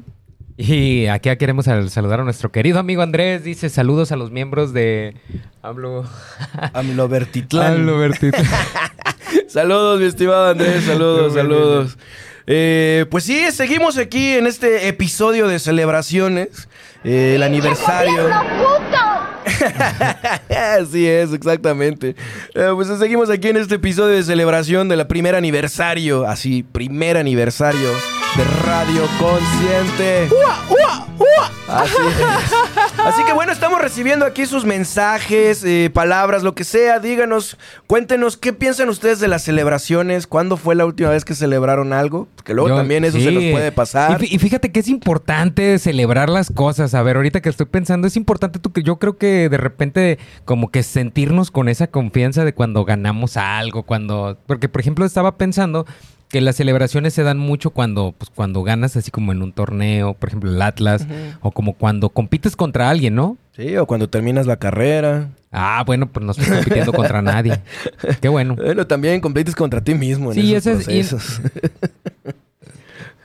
Y aquí queremos sal- saludar a nuestro querido amigo Andrés. Dice saludos a los miembros de Hablo. AMLO Vertitlán. Hablo Bertito. Saludos, mi estimado Andrés. Saludos, saludos. Eh, pues sí, seguimos aquí en este episodio de celebraciones. eh, el aniversario. Así es, exactamente. Eh, pues seguimos aquí en este episodio de celebración de la primer aniversario. Así, primer aniversario de Radio Consciente. Así es. Así que bueno, estamos recibiendo aquí sus mensajes, eh, palabras, lo que sea. Díganos, cuéntenos qué piensan ustedes de las celebraciones. ¿Cuándo fue la última vez que celebraron algo? Que luego Yo- también eso se nos puede pasar. Y fíjate que es importante celebrar las cosas. A ver, ahorita que estoy pensando, es importante tú que yo creo que de repente como que sentirnos con esa confianza de cuando ganamos algo, cuando... Porque, por ejemplo, estaba pensando que las celebraciones se dan mucho cuando, pues, cuando ganas así como en un torneo, por ejemplo, el Atlas, o como cuando compites contra alguien, ¿no? Sí, o cuando terminas la carrera. Ah, bueno, pues no estoy compitiendo contra nadie. Qué bueno. Bueno, también compites contra ti mismo en Sí, esos ese es- y- procesos.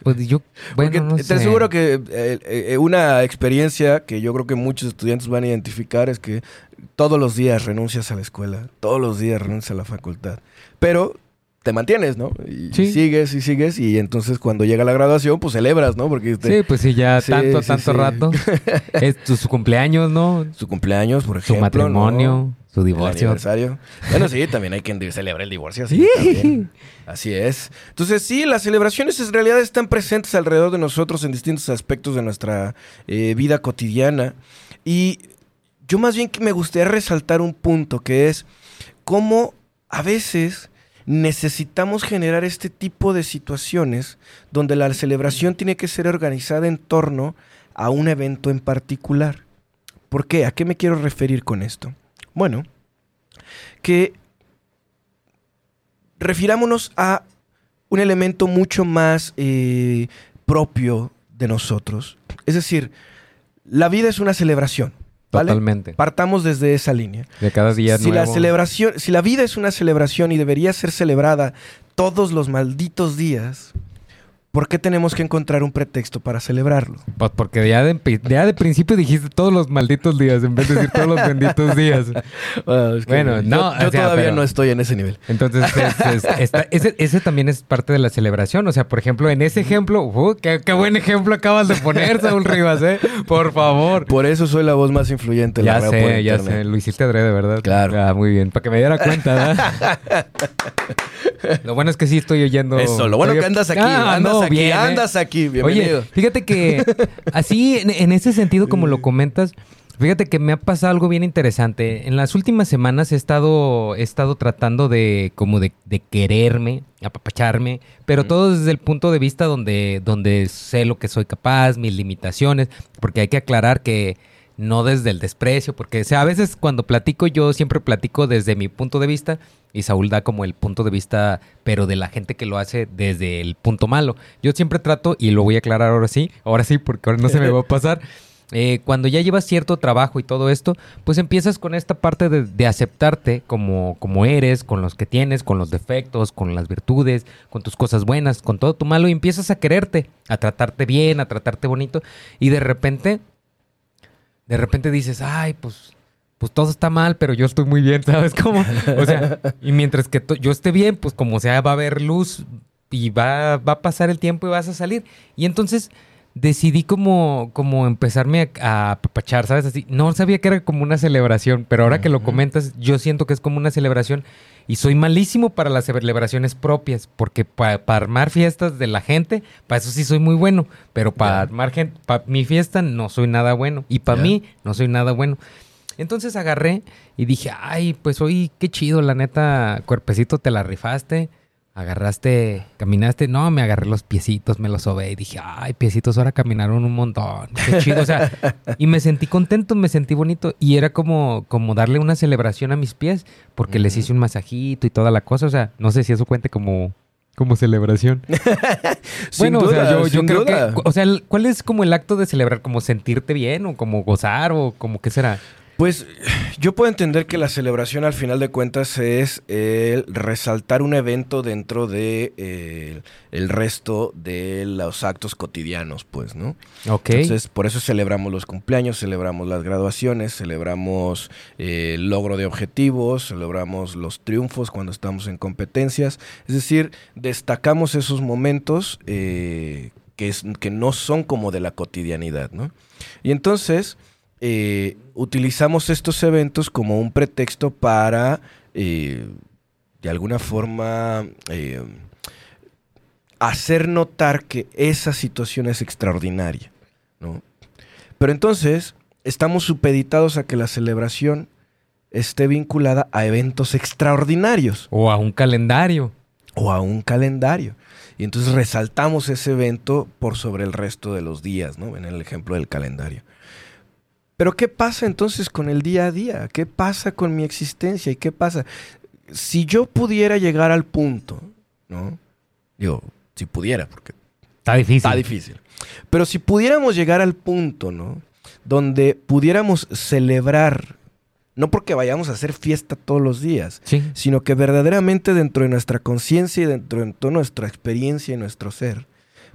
Pues yo, bueno, Porque no te sé. aseguro que eh, eh, una experiencia que yo creo que muchos estudiantes van a identificar es que todos los días renuncias a la escuela, todos los días renuncias a la facultad, pero te mantienes, ¿no? Y Sí. sigues y sigues y entonces cuando llega la graduación pues celebras, ¿no? Porque te- Sí, pues sí, ya Sí, tanto, sí, tanto rato. Es su, su cumpleaños, ¿no? su cumpleaños, por Su ejemplo, matrimonio, ¿no? su El divorcio. aniversario. Bueno, sí, también hay quien celebra el divorcio. Sí, también. Así es. Entonces, sí, las celebraciones en realidad están presentes alrededor de nosotros en distintos aspectos de nuestra eh, vida cotidiana. Y yo más bien que me gustaría resaltar un punto que es cómo a veces necesitamos generar este tipo de situaciones donde la celebración tiene que ser organizada en torno a un evento en particular. ¿Por qué? ¿A qué me quiero referir con esto? Bueno, que refirámonos a un elemento mucho más eh, propio de nosotros. Es decir, la vida es una celebración. ¿Vale? Totalmente. Partamos desde esa línea. De cada día Si la celebración, si la vida es una celebración y debería ser celebrada todos los malditos días, ¿por qué tenemos que encontrar un pretexto para celebrarlo? Pues porque ya de, ya de principio dijiste todos los malditos días en vez de decir todos los benditos días. Bueno, es que Bueno, yo- no, yo, o sea, todavía pero- no estoy en ese nivel. Entonces, es- es- está- ese, ese también es parte de la celebración. O sea, por ejemplo, en ese ejemplo, uh, qué, qué buen ejemplo acabas de poner, Saúl Rivas, ¿eh? Por favor. Por eso soy la voz más influyente en Ya la radio por sé, ya sé. Lo hiciste adrede, ¿verdad? Claro. Ah, muy bien. Para que me diera cuenta, ¿verdad? lo bueno es que sí estoy oyendo. Eso, lo bueno estoy- que andas aquí, Ah, andas no, aquí, bien, ¿eh? andas aquí, bienvenido. Oye, fíjate que así, en, en ese sentido, como lo comentas, fíjate que me ha pasado algo bien interesante. En las últimas semanas he estado, he estado tratando de, como de, de quererme, apapacharme, pero todo desde el punto de vista donde, donde sé lo que soy capaz, mis limitaciones, porque hay que aclarar que no desde el desprecio, porque o sea, a veces cuando platico yo siempre platico desde mi punto de vista y Saúl da como el punto de vista, pero de la gente que lo hace desde el punto malo. Yo siempre trato, y lo voy a aclarar ahora sí, ahora sí, porque ahora no se me va a pasar, eh, cuando ya llevas cierto trabajo y todo esto, pues empiezas con esta parte de, de aceptarte como, como eres, con los que tienes, con los defectos, con las virtudes, con tus cosas buenas, con todo tu malo, y empiezas a quererte, a tratarte bien, a tratarte bonito, y de repente, de repente dices, ay, pues pues todo está mal, pero yo estoy muy bien, ¿sabes cómo? O sea, y mientras que yo esté bien, pues como sea, va a haber luz y va, va a pasar el tiempo y vas a salir. Y entonces decidí como, como empezarme a, apapachar, ¿sabes? Así, no sabía que era como una celebración, pero ahora que lo comentas, yo siento que es como una celebración. Y soy malísimo para las celebraciones propias, porque para armar fiestas de la gente, para eso sí soy muy bueno, pero para armar gente, para mi fiesta no soy nada bueno. Y para mí no soy nada bueno. Entonces agarré y dije, ay, pues hoy qué chido, la neta, cuerpecito, te la rifaste. Agarraste, caminaste, no, me agarré los piecitos, me los sobé y dije, ay, piecitos ahora caminaron un montón, qué chido, o sea, y me sentí contento, me sentí bonito y era como, como darle una celebración a mis pies porque les hice un masajito y toda la cosa, o sea, no sé si eso cuente como, como celebración. Bueno, o sea, yo, creo duda. que, o sea, ¿cuál es como el acto de celebrar? ¿Como sentirte bien o como gozar o como qué será? Pues yo puedo entender que la celebración al final de cuentas es el resaltar un evento dentro de eh, el resto de los actos cotidianos, pues, ¿no? Ok. Entonces, por eso celebramos los cumpleaños, celebramos las graduaciones, celebramos eh, el logro de objetivos, celebramos los triunfos cuando estamos en competencias. Es decir, destacamos esos momentos eh, que, es- que no son como de la cotidianidad, ¿no? Y entonces eh, utilizamos estos eventos como un pretexto para, eh, de alguna forma, eh, hacer notar que esa situación es extraordinaria, ¿no? Pero entonces estamos supeditados a que la celebración esté vinculada a eventos extraordinarios O a un calendario. o a un calendario. Y entonces resaltamos ese evento por sobre el resto de los días, ¿no? En el ejemplo del calendario. Pero ¿qué pasa entonces con el día a día? ¿Qué pasa con mi existencia? ¿Y qué pasa? Si yo pudiera llegar al punto, ¿no? Digo, si pudiera, porque Está difícil. Está difícil. Pero si pudiéramos llegar al punto, ¿no? Donde pudiéramos celebrar, no porque vayamos a hacer fiesta todos los días, Sí. sino que verdaderamente dentro de nuestra conciencia y dentro de toda nuestra experiencia y nuestro ser,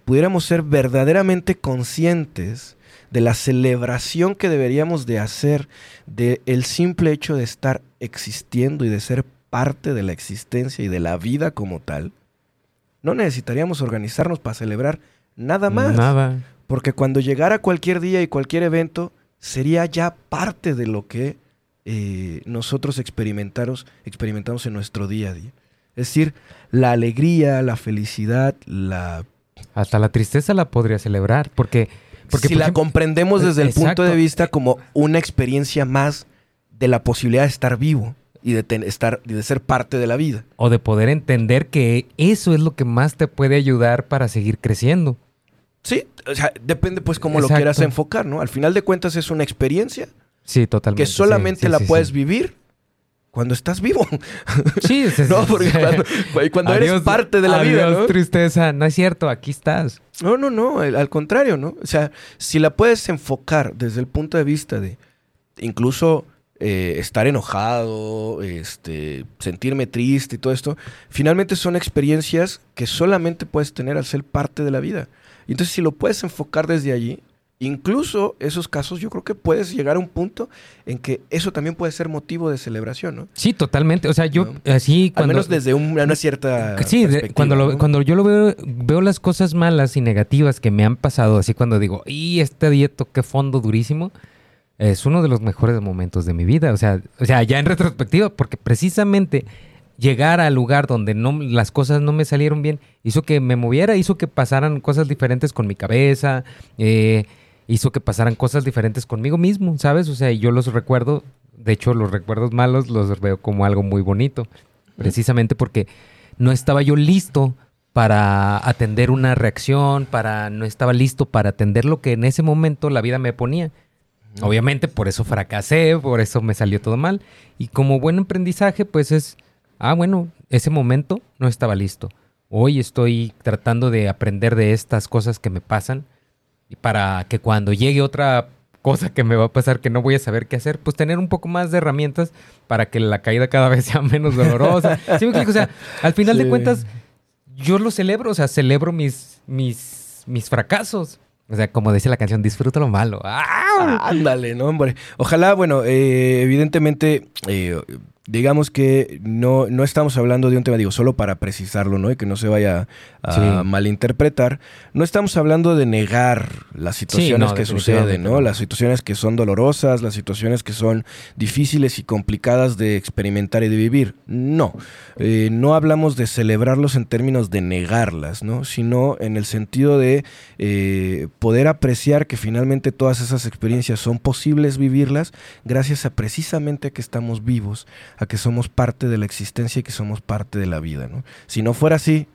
pudiéramos ser verdaderamente conscientes de la celebración que deberíamos de hacer de el simple hecho de estar existiendo y de ser parte de la existencia y de la vida como tal, no necesitaríamos organizarnos para celebrar nada más. Nada. Porque cuando llegara cualquier día y cualquier evento, sería ya parte de lo que eh, nosotros experimentamos, experimentamos en nuestro día a día. Es decir, la alegría, la felicidad, la... Hasta la tristeza la podría celebrar. Porque. Porque si por la ejemplo, comprendemos desde el punto de vista como una experiencia más de la posibilidad de estar vivo y de, ten- estar, de ser parte de la vida. o de poder entender que eso es lo que más te puede ayudar para seguir creciendo. Sí, o sea, depende pues cómo lo quieras enfocar, ¿no? Al final de cuentas es una experiencia Sí, totalmente. que solamente sí, la sí, puedes vivir cuando estás vivo. Sí, sí, No, sí, porque sí. cuando, eres parte de la vida, ¿no? tristeza. No es cierto, aquí estás. No, no, no, al contrario, ¿no? O sea, si la puedes enfocar desde el punto de vista de incluso eh, estar enojado, este, sentirme triste y todo esto, finalmente son experiencias que solamente puedes tener al ser parte de la vida. Y entonces si lo puedes enfocar desde allí, incluso esos casos yo creo que puedes llegar a un punto en que eso también puede ser motivo de celebración, ¿no? Sí, totalmente. O sea, yo No. así Al cuando... menos desde un- una cierta... Sí, de- cuando, lo- ¿no? cuando yo lo veo, veo las cosas malas y negativas que me han pasado, así cuando digo, y este dieto, qué fondo durísimo, es uno de los mejores momentos de mi vida. O sea, o sea, ya en retrospectiva, porque precisamente llegar al lugar donde no, las cosas no me salieron bien, hizo que me moviera, hizo que pasaran cosas diferentes con mi cabeza, eh, hizo que pasaran cosas diferentes conmigo mismo, ¿sabes? O sea, y yo los recuerdo, de hecho los recuerdos malos los veo como algo muy bonito, precisamente porque no estaba yo listo para atender una reacción, para no estaba listo para atender lo que en ese momento la vida me ponía. Obviamente por eso fracasé, por eso me salió todo mal. Y como buen aprendizaje, pues es, ah, bueno, ese momento no estaba listo. Hoy estoy tratando de aprender de estas cosas que me pasan para que cuando llegue otra cosa que me va a pasar que no voy a saber qué hacer, pues tener un poco más de herramientas para que la caída cada vez sea menos dolorosa. ¿Sí me? O sea, al final de cuentas, yo lo celebro, o sea, celebro mis, mis, mis fracasos. O sea, como dice la canción, disfruto lo malo. ¡Ah! Ándale, no, hombre. Ojalá, bueno, eh, evidentemente, eh, digamos que no, no estamos hablando de un tema, digo, solo para precisarlo, ¿no? Y que no se vaya a Sí. malinterpretar. No estamos hablando de negar las situaciones no, que suceden, ¿no? Las situaciones que son dolorosas, las situaciones que son difíciles y complicadas de experimentar y de vivir. No. Eh, no hablamos de celebrarlos en términos de negarlas, ¿no? Sino en el sentido de eh, poder apreciar que finalmente todas esas experiencias son posibles vivirlas gracias a precisamente a que estamos vivos, a que somos parte de la existencia y que somos parte de la vida, ¿no? Si no fuera así,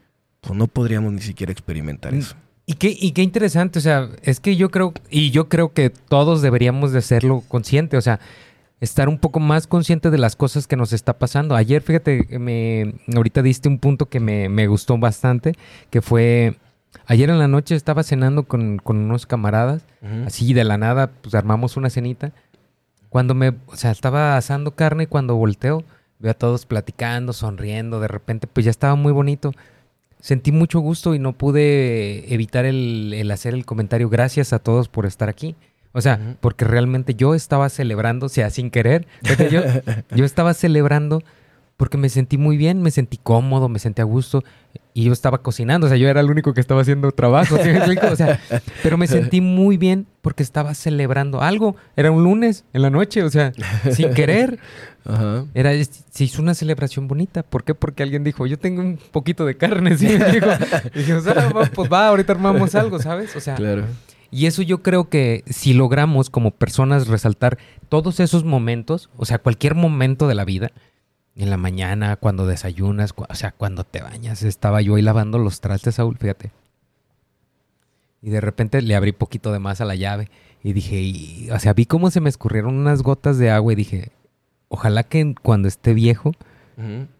pues no podríamos ni siquiera experimentar Mm. eso. Y qué, y qué interesante, o sea, es que yo creo, y yo creo que todos deberíamos de hacerlo consciente, o sea, estar un poco más consciente de las cosas que nos está pasando. Ayer, fíjate, me, ahorita diste un punto que me, me gustó bastante, que fue, ayer en la noche estaba cenando con, con unos camaradas, así de la nada, pues armamos una cenita. Cuando me, o sea, estaba asando carne y cuando volteo, veo a todos platicando, sonriendo, de repente, pues ya estaba muy bonito. Sentí mucho gusto y no pude evitar el, el hacer el comentario. Gracias a todos por estar aquí. O sea, porque realmente yo estaba celebrando, o sea, sin querer. Yo estaba celebrando porque me sentí muy bien, me sentí cómodo, me sentí a gusto. Y yo estaba cocinando, o sea, yo era el único que estaba haciendo trabajo. ¿sí me explico? O sea, pero me sentí muy bien porque estaba celebrando algo. Era un lunes en la noche, o sea, sin querer. Ajá. Era, se hizo una celebración bonita. ¿Por qué? Porque alguien dijo, yo tengo un poquito de carne, ¿sí? me explico? Y dije, o sea, pues va, ahorita armamos algo, ¿sabes? O sea, Claro. y eso yo creo que si logramos como personas resaltar todos esos momentos, o sea, cualquier momento de la vida, en la mañana, cuando desayunas, cu- o sea, cuando te bañas, estaba yo ahí lavando los trastes, Saúl, fíjate. Y de repente le abrí poquito de más a la llave y dije, y- o sea, vi cómo se me escurrieron unas gotas de agua y dije, ojalá que cuando esté viejo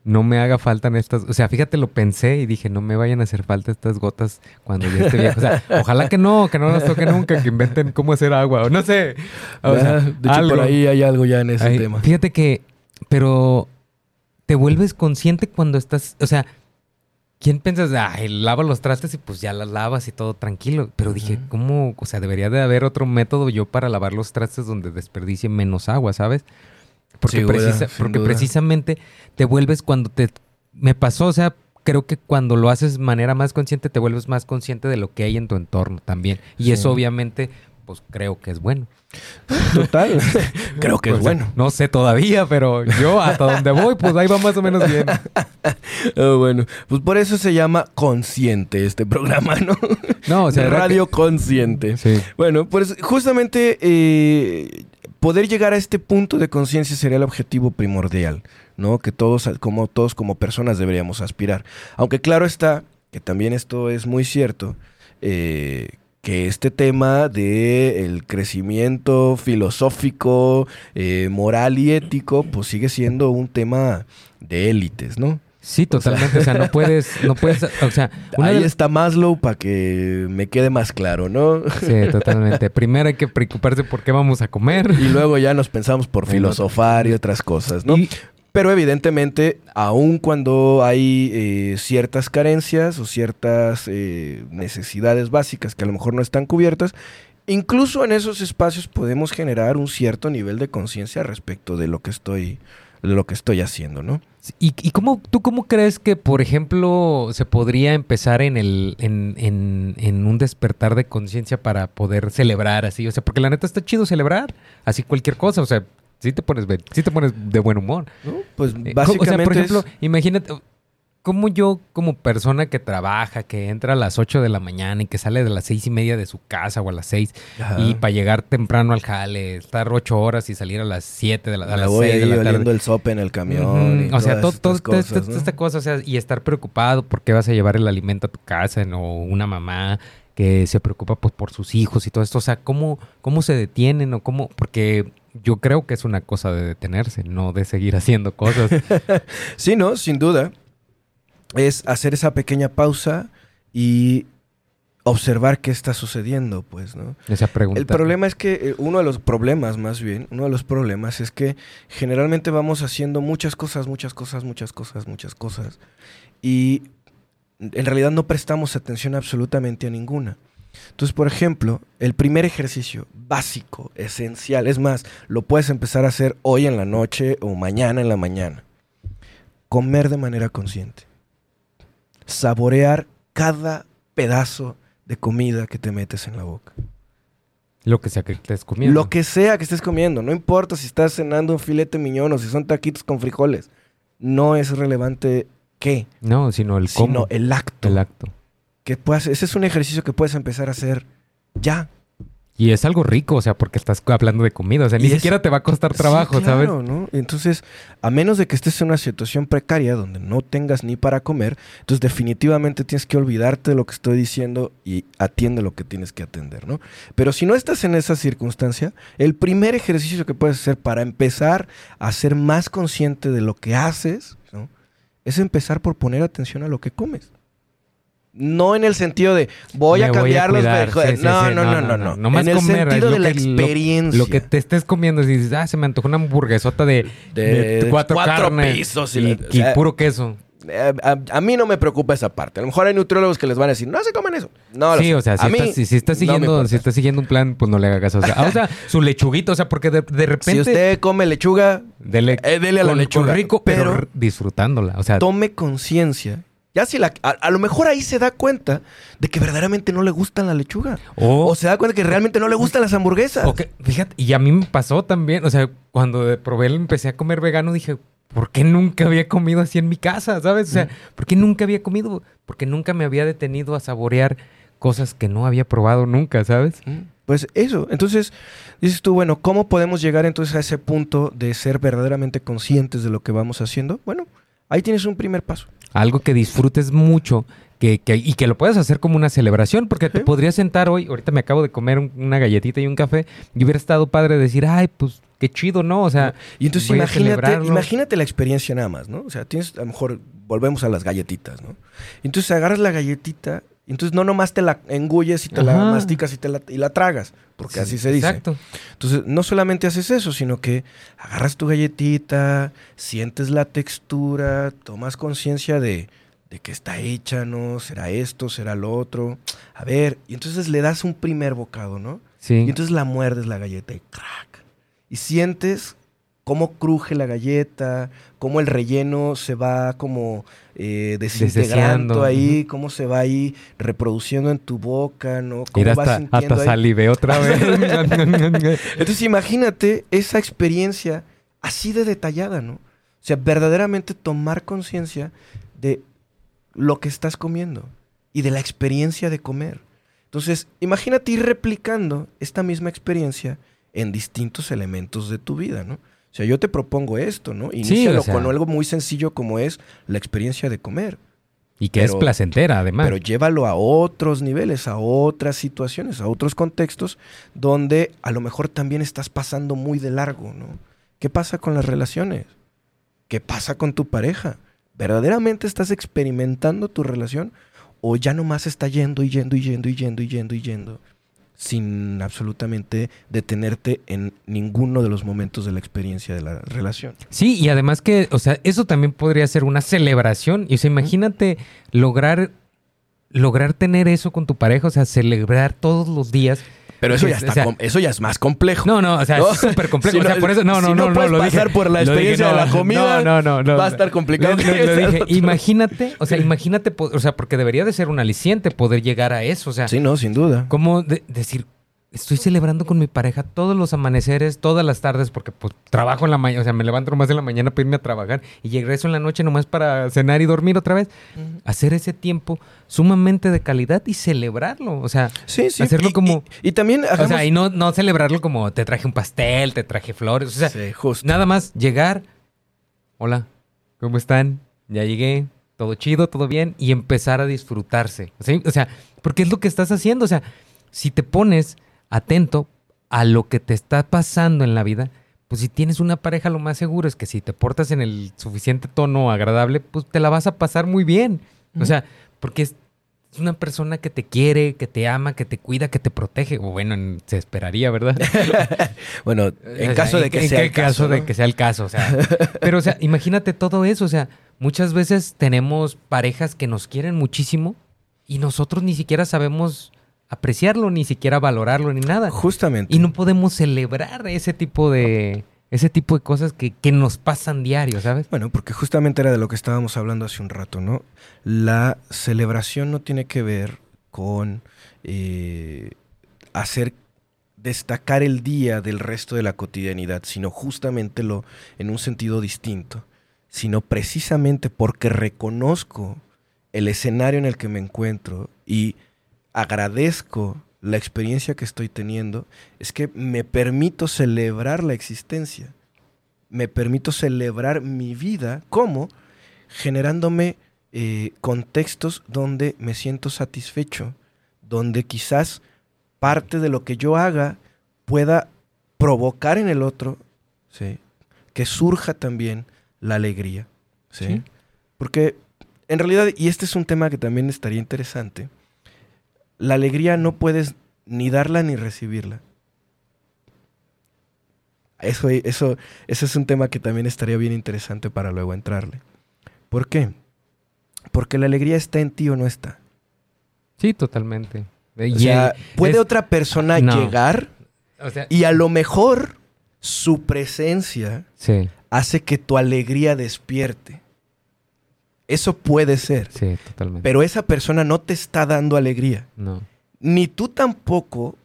no me haga falta en estas, o sea, fíjate, lo pensé y dije, no me vayan a hacer falta estas gotas cuando yo esté viejo. O sea, ojalá que no, que no nos toque nunca, que inventen cómo hacer agua, o no sé. O sea, de hecho, algo. por ahí hay algo ya en ese Ay, tema. Fíjate que, pero te vuelves consciente cuando estás, o sea, ¿quién piensas? Ay, lava los trastes y pues ya las lavas y todo tranquilo. Pero dije. ¿cómo? O sea, debería de haber otro método yo para lavar los trastes donde desperdicie menos agua, ¿sabes? Porque, precisa- porque precisamente te vuelves cuando te... Me pasó, o sea, creo que cuando lo haces de manera más consciente, te vuelves más consciente de lo que hay en tu entorno también. Y Sí. eso obviamente, pues creo que es bueno. Total. Creo que es sea, bueno. No sé todavía, pero yo hasta donde voy, pues ahí va más o menos bien. Ah, bueno, pues por eso se llama Consciente este programa, ¿no? No, o sea, Radio Consciente. Sí. Bueno, pues justamente eh, poder llegar a este punto de conciencia sería el objetivo primordial, ¿no? Que todos, como todos como personas deberíamos aspirar. Aunque claro está que también esto es muy cierto, eh, que este tema de el crecimiento filosófico, eh, moral y ético, pues sigue siendo un tema de élites, ¿no? Sí, totalmente. O sea, no puedes, no puedes, o sea, una Ahí de- está Maslow para que me quede más claro, ¿no? Sí, totalmente. Primero hay que preocuparse por qué vamos a comer. Y luego ya nos pensamos por filosofar y otras cosas, ¿no? Y- Pero evidentemente, aun cuando hay eh, ciertas carencias o ciertas eh, necesidades básicas que a lo mejor no están cubiertas, incluso en esos espacios podemos generar un cierto nivel de conciencia respecto de lo que estoy, de lo que estoy haciendo, ¿no? ¿Y, y cómo, tú cómo crees que, por ejemplo, se podría empezar en el, en, en, en un despertar de conciencia para poder celebrar así? O sea, porque la neta está chido celebrar así cualquier cosa. O sea, sí te pones, sí te pones de buen humor. ¿No? Pues Eh, básicamente O sea, por es- ejemplo, imagínate, como yo, como persona que trabaja, que entra a las 8 de la mañana y que sale de las seis y media de su casa o a las 6 Ajá. y para llegar temprano al jale, estar 8 horas y salir a las 7 de la, a las voy 6 de la tarde. el sope en el camión Ujú. y O sea, todo, todas todo- estas toda cosas, esta, ¿no? esta cosa, o sea, y estar preocupado porque vas a llevar el alimento a tu casa, ¿no? o una mamá que se preocupa pues, por sus hijos y todo esto. O sea, ¿cómo, cómo se detienen o cómo? Porque yo creo que es una cosa de detenerse, no de seguir haciendo cosas. Sí, no, sin duda. Es hacer esa pequeña pausa y observar qué está sucediendo, pues, ¿no? Esa pregunta. El problema es que, eh, uno de los problemas más bien, uno de los problemas es que generalmente vamos haciendo muchas cosas, muchas cosas, muchas cosas, muchas cosas, y en realidad no prestamos atención absolutamente a ninguna. Entonces, por ejemplo, el primer ejercicio básico, esencial, es más, lo puedes empezar a hacer hoy en la noche o mañana en la mañana. Comer de manera consciente. Saborear cada pedazo de comida que te metes en la boca. Lo que sea que estés comiendo. Lo que sea que estés comiendo, no importa si estás cenando un filete miñón o si son taquitos con frijoles. No es relevante qué, No, sino el cómo. sino el acto. El acto. Que puedas, ese es un ejercicio que puedes empezar a hacer ya. Y es algo rico, o sea, porque estás hablando de comida. O sea, ni es- siquiera te va a costar trabajo, Sí, ¿sabes? claro, ¿no? Entonces, a menos de que estés en una situación precaria donde no tengas ni para comer, entonces definitivamente tienes que olvidarte de lo que estoy diciendo y atiende lo que tienes que atender, ¿no? Pero si no estás en esa circunstancia, el primer ejercicio que puedes hacer para empezar a ser más consciente de lo que haces. Es empezar por poner atención a lo que comes. No en el sentido de voy a cambiar los no, no, no, no, no. En el sentido de la experiencia. Lo que te estés comiendo, si dices, ah, se me antojó una hamburguesota de, cuatro, pisos y puro queso. Eh, a, a mí no me preocupa esa parte. A lo mejor hay nutriólogos que les van a decir, no se coman eso. No, sí, o sea, si A mí estás, si, si estás siguiendo, si estás siguiendo un plan, pues no le hagas caso. O sea, o sea, su lechuguito, o sea, porque de, de repente Si usted come lechuga, dele, eh, dele a la con- lechuga. con rico, pero, disfrutándola. O sea, tome conciencia. Ya si la, a, a lo mejor ahí se da cuenta de que verdaderamente no le gustan la lechuga. o, O se da cuenta que realmente no le gustan las hamburguesas. o que- fíjate, y a mí me pasó también, o sea, cuando probé, empecé a comer vegano, dije, ¿por qué nunca había comido así en mi casa? ¿Sabes? O sea, ¿por qué nunca había comido? Porque nunca me había detenido a saborear cosas que no había probado nunca, ¿sabes? Pues eso. Entonces, dices tú, bueno, ¿cómo podemos llegar entonces a ese punto de ser verdaderamente conscientes de lo que vamos haciendo? Bueno, ahí tienes un primer paso. Algo que disfrutes mucho que, que- y que lo puedas hacer como una celebración, porque te podrías sentar hoy, ahorita me acabo de comer un- una galletita y un café, y hubiera estado padre decir, ay, pues qué chido, ¿no? O sea, Y entonces imagínate, la experiencia nada más, ¿no? O sea, tienes, a lo mejor, volvemos a las galletitas, ¿no? Entonces agarras la galletita, entonces no nomás te la engulles y te la masticas y, te la, y la tragas, porque así se dice. Exacto. Entonces, no solamente haces eso, sino que agarras tu galletita, sientes la textura, tomas conciencia de, de que está hecha, ¿no? Será esto, será lo otro. A ver, y entonces le das un primer bocado, ¿no? Sí. Y entonces la muerdes la galleta y crack. Y sientes cómo cruje la galleta, cómo el relleno se va como eh, desintegrando ahí, cómo se va ahí reproduciendo en tu boca, ¿no? Cómo Mira, vas hasta, sintiendo hasta otra vez. Entonces imagínate esa experiencia así de detallada, ¿no? O sea, verdaderamente tomar conciencia de lo que estás comiendo y de la experiencia de comer. Entonces, imagínate ir replicando esta misma experiencia en distintos elementos de tu vida, ¿no? O sea, yo te propongo esto, ¿no? Inícialo sea- con algo muy sencillo como es la experiencia de comer. y que es placentera, además. Pero llévalo a otros niveles, a otras situaciones, a otros contextos donde a lo mejor también estás pasando muy de largo, ¿no? ¿Qué pasa con las relaciones? ¿Qué pasa con tu pareja? ¿Verdaderamente estás experimentando tu relación o ya nomás está yendo y yendo y yendo y yendo y yendo y yendo sin absolutamente detenerte en ninguno de los momentos de la experiencia de la relación? Sí, y además que, o sea, eso también podría ser una celebración. Y o sea, imagínate lograr, lograr tener eso con tu pareja, o sea, celebrar todos los días. Pero eso ya, O está sea, com- eso ya es más complejo. No, no, o sea, ¿No? es súper complejo. Si o sea, no- por eso, no, no, si no, no puedes lo dije. pasar por la dije, experiencia de la comida, No, no, no, va a estar complicado Lo, lo- lo dije. Imagínate, o sea, imagínate, o sea, porque debería de ser un aliciente poder llegar a eso, o sea, Sí, no, sin duda. como de- decir, estoy celebrando con mi pareja todos los amaneceres, todas las tardes, porque pues trabajo en la mañana, o sea, me levanto nomás en la mañana para irme a trabajar y regreso en la noche nomás para cenar y dormir otra vez. Hacer ese tiempo sumamente de calidad y celebrarlo, o sea, Sí, sí. hacerlo y, como- Y, y también o hagamos... sea, y no, no celebrarlo como te traje un pastel, te traje flores, o sea, Sí, justo. nada más llegar, hola, ¿cómo están? Ya llegué, todo chido, todo bien, y empezar a disfrutarse. ¿sí? O sea, porque es lo que estás haciendo. O sea, si te pones atento a lo que te está pasando en la vida, pues si tienes una pareja, lo más seguro es que si te portas en el suficiente tono agradable, pues te la vas a pasar muy bien. O sea, porque es- una persona que te quiere, que te ama, que te cuida, que te protege. O bueno, en- se esperaría, ¿verdad? Bueno, O en sea, caso de que en sea qué el caso, de ¿no? que sea el caso, o sea. Pero, o sea, imagínate todo eso, o sea, muchas veces tenemos parejas que nos quieren muchísimo y nosotros ni siquiera sabemos apreciarlo, ni siquiera valorarlo, ni nada. Justamente. Y no podemos celebrar ese tipo de ese tipo de cosas que, que nos pasan diario, ¿sabes? Bueno, porque justamente era de lo que estábamos hablando hace un rato, ¿no? La celebración no tiene que ver con eh, hacer destacar el día del resto de la cotidianidad, sino justamente lo en un sentido distinto, sino precisamente porque reconozco el escenario en el que me encuentro y agradezco la experiencia que estoy teniendo, es que me permito celebrar la existencia me permito celebrar mi vida como generándome eh, contextos donde me siento satisfecho, donde quizás parte de lo que yo haga pueda provocar en el otro ¿sí? que surja también la alegría. ¿sí? Sí. Porque en realidad, y este es un tema que también estaría interesante, la alegría no puedes ni darla ni recibirla. Eso, eso, es un tema que también estaría bien interesante para luego entrarle. ¿Por qué? Porque la alegría está en ti o no está. Sí, totalmente. O Y sea, puede es- otra persona no. llegar o sea, y a lo mejor su presencia sí, hace que tu alegría despierte. Eso puede ser. sí, totalmente. Pero esa persona no te está dando alegría. no. Ni tú tampoco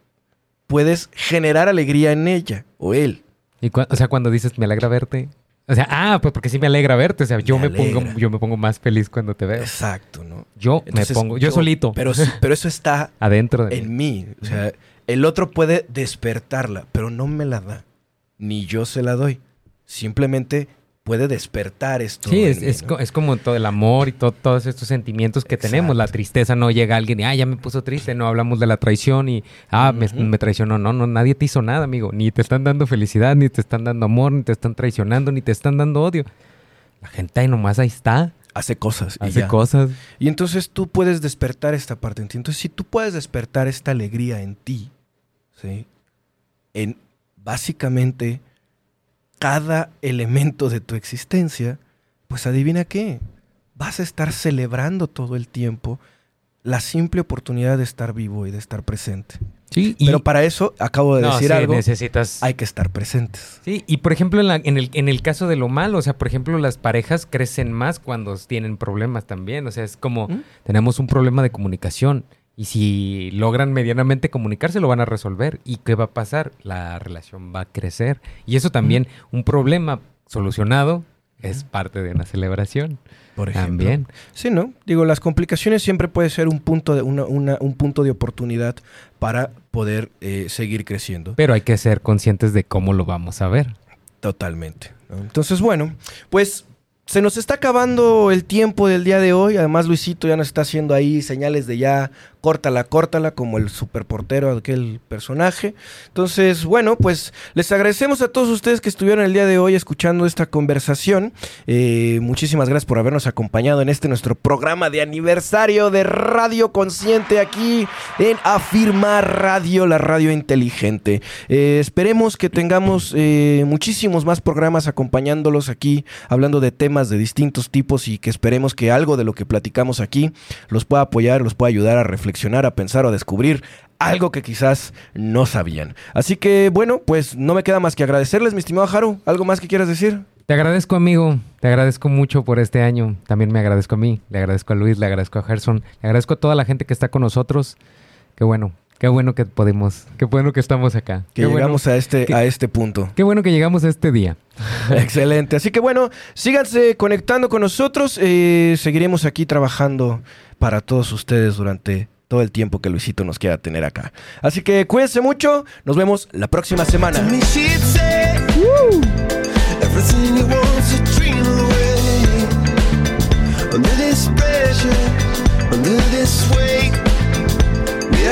puedes generar alegría en ella o él. Y o sea, cuando dices me alegra verte, o sea, ah, pues porque sí me alegra verte, o sea, yo Me me, pongo yo me pongo más feliz cuando te veo. Exacto, ¿no? Yo Entonces, me pongo yo, solito Pero, pero eso está adentro de mí. en mí. O sea, el otro puede despertarla, pero no me la da. Ni yo se la doy. Simplemente puede despertar esto. Sí, es, mí, es, es como todo el amor y to- todos estos sentimientos que tenemos. La tristeza no llega a alguien y, ah, ya me puso triste. No hablamos de la traición y, ah, me, traicionó. No, no, nadie te hizo nada, amigo. Ni te están dando felicidad, ni te están dando amor, ni te están traicionando, ni te están dando odio. La gente ahí nomás ahí está, Hace cosas. y hace ya. cosas. Y entonces tú puedes despertar esta parte en ti. Entonces, si tú puedes despertar esta alegría en ti, ¿sí? En básicamente cada elemento de tu existencia, pues adivina qué. Vas a estar celebrando todo el tiempo la simple oportunidad de estar vivo y de estar presente. Sí, Pero para eso, acabo de No, decir sí, algo, necesitas... hay que estar presentes. Sí, y por ejemplo, en, la- en el, en el caso de lo malo, o sea, por ejemplo, las parejas crecen más cuando tienen problemas también. O sea, es como, ¿Mm? tenemos un problema de comunicación. Y si logran medianamente comunicarse, lo van a resolver. ¿Y qué va a pasar? La relación va a crecer. Y eso también, un problema solucionado, es parte de una celebración. Por ejemplo. También. Sí, ¿no? Digo, las complicaciones siempre puede ser un punto de, una- una- un punto de oportunidad para poder eh, seguir creciendo. Pero hay que ser conscientes de cómo lo vamos a ver. Totalmente. ¿no? Entonces, bueno, pues se nos está acabando el tiempo del día de hoy. Además, Luisito ya nos está haciendo ahí señales de ya, córtala, córtala, como el superportero, aquel personaje. Entonces, bueno, pues les agradecemos a todos ustedes que estuvieron el día de hoy escuchando esta conversación. Eh, muchísimas gracias por habernos acompañado en este nuestro programa de aniversario de Radio Consciente aquí en Afirma Radio, la radio inteligente. Eh, esperemos que tengamos eh, muchísimos más programas acompañándolos aquí, hablando de temas de distintos tipos y que esperemos que algo de lo que platicamos aquí los pueda apoyar, los pueda ayudar a reflexionar, a pensar o a descubrir algo que quizás no sabían. Así que bueno, pues no me queda más que agradecerles, mi estimado Haru. ¿Algo más que quieras decir? Te agradezco, amigo. Te agradezco mucho por este año. También me agradezco a mí. Le agradezco a Luis, le agradezco a Gerson. Le agradezco a toda la gente que está con nosotros. Qué bueno. Qué bueno que podemos. Qué bueno que estamos acá. Que qué bueno- llegamos a, este, que- a este punto. Qué bueno que llegamos a este día. Excelente. Así que bueno, síganse conectando con nosotros. eh, seguiremos aquí trabajando para todos ustedes durante todo el tiempo que Luisito nos quiera tener acá. Así que cuídense mucho. Nos vemos la próxima semana. To